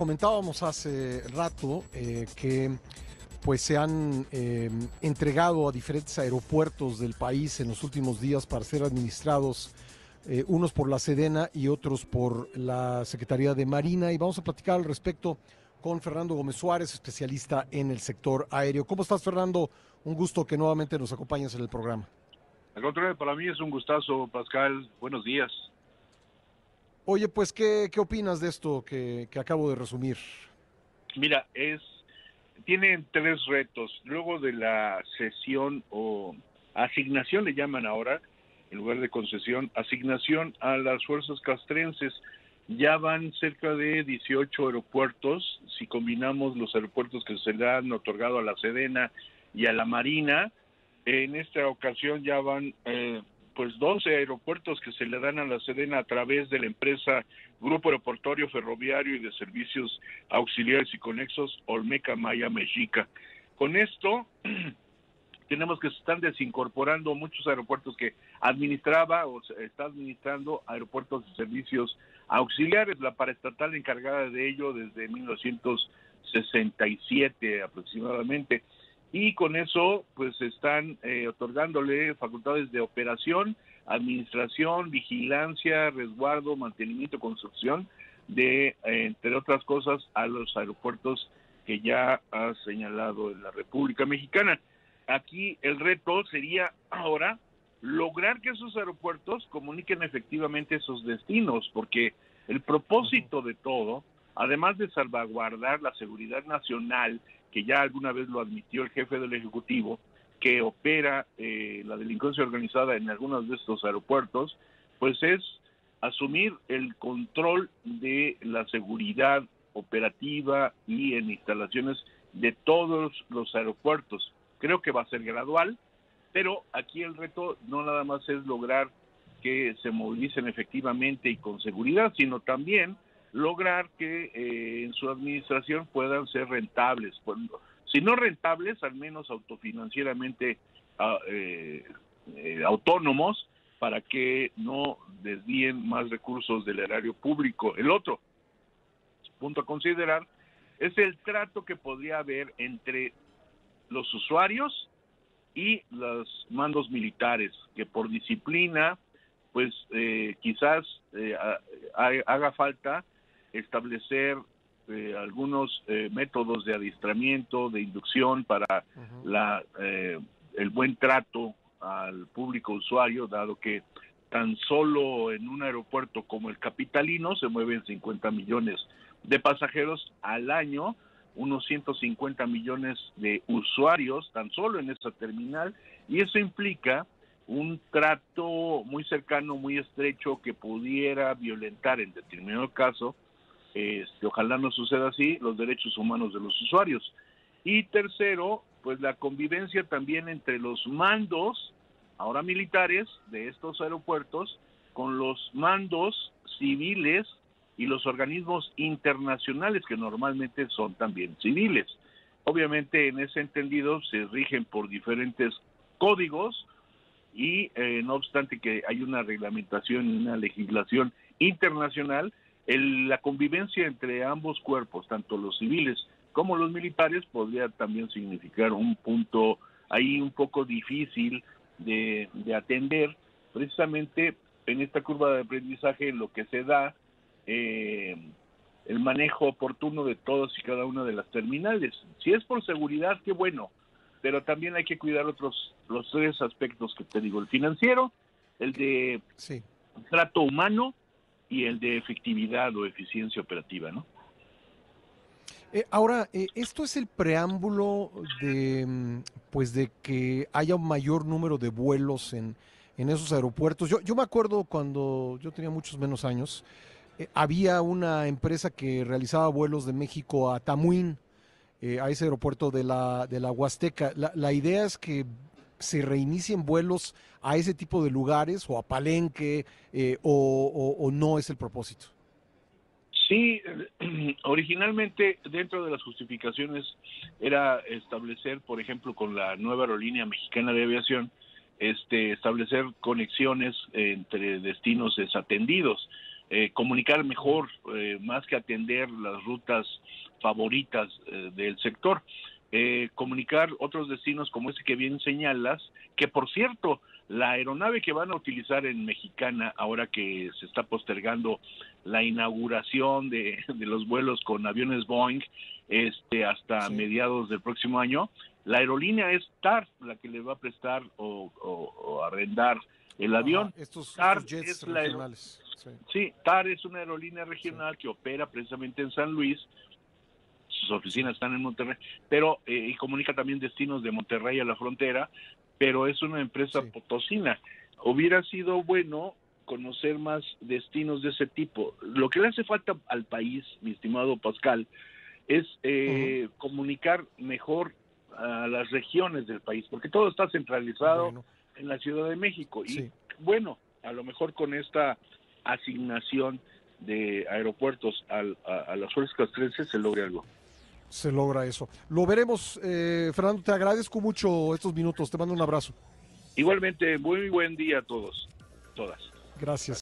Comentábamos hace rato eh, que pues se han eh, entregado a diferentes aeropuertos del país en los últimos días para ser administrados, eh, unos por la Sedena y otros por la Secretaría de Marina. Y vamos a platicar al respecto con Fernando Gómez Suárez, especialista en el sector aéreo. ¿Cómo estás, Fernando? Un gusto que nuevamente nos acompañes en el programa. Al contrario, para mí es un gustazo, Pascal. Buenos días. Oye, pues, ¿qué, qué opinas de esto que, que acabo de resumir? Mira, es tienen tres retos. Luego de la sesión o asignación, le llaman ahora, en lugar de concesión, asignación a las fuerzas castrenses. Ya van cerca de 18 aeropuertos. Si combinamos los aeropuertos que se le han otorgado a la Sedena y a la Marina, en esta ocasión ya van eh, pues 12 aeropuertos que se le dan a la Sedena a través de la empresa Grupo Aeroportuario Ferroviario y de Servicios Auxiliares y Conexos Olmeca Maya Mexica. Con esto tenemos que se están desincorporando muchos aeropuertos que administraba o está administrando aeropuertos de servicios auxiliares, la paraestatal encargada de ello desde 1967 aproximadamente y con eso pues están eh, otorgándole facultades de operación, administración, vigilancia, resguardo, mantenimiento, construcción de, eh, entre otras cosas, a los aeropuertos que ya ha señalado en la República Mexicana. Aquí el reto sería ahora lograr que esos aeropuertos comuniquen efectivamente esos destinos, porque el propósito de todo, además de salvaguardar la seguridad nacional que ya alguna vez lo admitió el jefe del Ejecutivo, que opera eh, la delincuencia organizada en algunos de estos aeropuertos, pues es asumir el control de la seguridad operativa y en instalaciones de todos los aeropuertos. Creo que va a ser gradual, pero aquí el reto no nada más es lograr que se movilicen efectivamente y con seguridad, sino también lograr que eh, en su administración puedan ser rentables. Si no rentables, al menos autofinancieramente ah, eh, eh, autónomos para que no desvíen más recursos del erario público. El otro punto a considerar es el trato que podría haber entre los usuarios y los mandos militares, que por disciplina, pues quizás haga falta establecer eh, algunos eh, métodos de adiestramiento, de inducción para la, eh, el buen trato al público usuario, dado que tan solo en un aeropuerto como el capitalino se mueven 50 millones de pasajeros al año, unos 150 millones de usuarios tan solo en esta terminal, y eso implica un trato muy cercano, muy estrecho que pudiera violentar en determinado caso ojalá no suceda así, los derechos humanos de los usuarios. Y tercero, pues la convivencia también entre los mandos, ahora militares, de estos aeropuertos, con los mandos civiles y los organismos internacionales que normalmente son también civiles. Obviamente en ese entendido se rigen por diferentes códigos y eh, no obstante que hay una reglamentación y una legislación internacional, la convivencia entre ambos cuerpos, tanto los civiles como los militares, podría también significar un punto ahí un poco difícil de, atender, precisamente en esta curva de aprendizaje lo que se da eh, el manejo oportuno de todas y cada una de las terminales. Si es por seguridad, qué bueno, pero también hay que cuidar otros los tres aspectos que te digo, el financiero, el de trato humano y el de efectividad o eficiencia operativa, ¿no? Eh, ahora, eh, esto es el preámbulo de, mm, pues, de que haya un mayor número de vuelos en, esos aeropuertos. Yo, yo me acuerdo cuando yo tenía muchos menos años, eh, había una empresa que realizaba vuelos de México a Tamuín, a ese aeropuerto de la, de la Huasteca. La, la idea es que se reinicien vuelos a ese tipo de lugares o a Palenque eh, o, no es el propósito? Sí, originalmente dentro de las justificaciones era establecer, por ejemplo, con la nueva aerolínea mexicana de aviación, este, establecer conexiones entre destinos desatendidos. eh, comunicar mejor, eh, más que atender las rutas favoritas del sector. Comunicar otros destinos como ese que bien señalas, que por cierto, la aeronave que van a utilizar en Mexicana, ahora que se está postergando la inauguración de, los vuelos con aviones Boeing este, hasta mediados del próximo año, la aerolínea es TAR la que le va a prestar o, arrendar el avión. estos, TAR es la Sí. TAR es una aerolínea regional que opera precisamente en San Luis. Sus oficinas están en Monterrey, pero eh, y comunica también destinos de Monterrey a la frontera, pero es una empresa potosina. Hubiera sido bueno conocer más destinos de ese tipo. Lo que le hace falta al país, mi estimado Pascal, es eh, comunicar mejor a las regiones del país, porque todo está centralizado en la Ciudad de México. Y bueno, a lo mejor con esta asignación de aeropuertos a, las fuerzas castrenses se logre algo. Se logra eso. Lo veremos, eh, Fernando, te agradezco mucho estos minutos, te mando un abrazo. Igualmente, muy buen día a todos, todas. Gracias.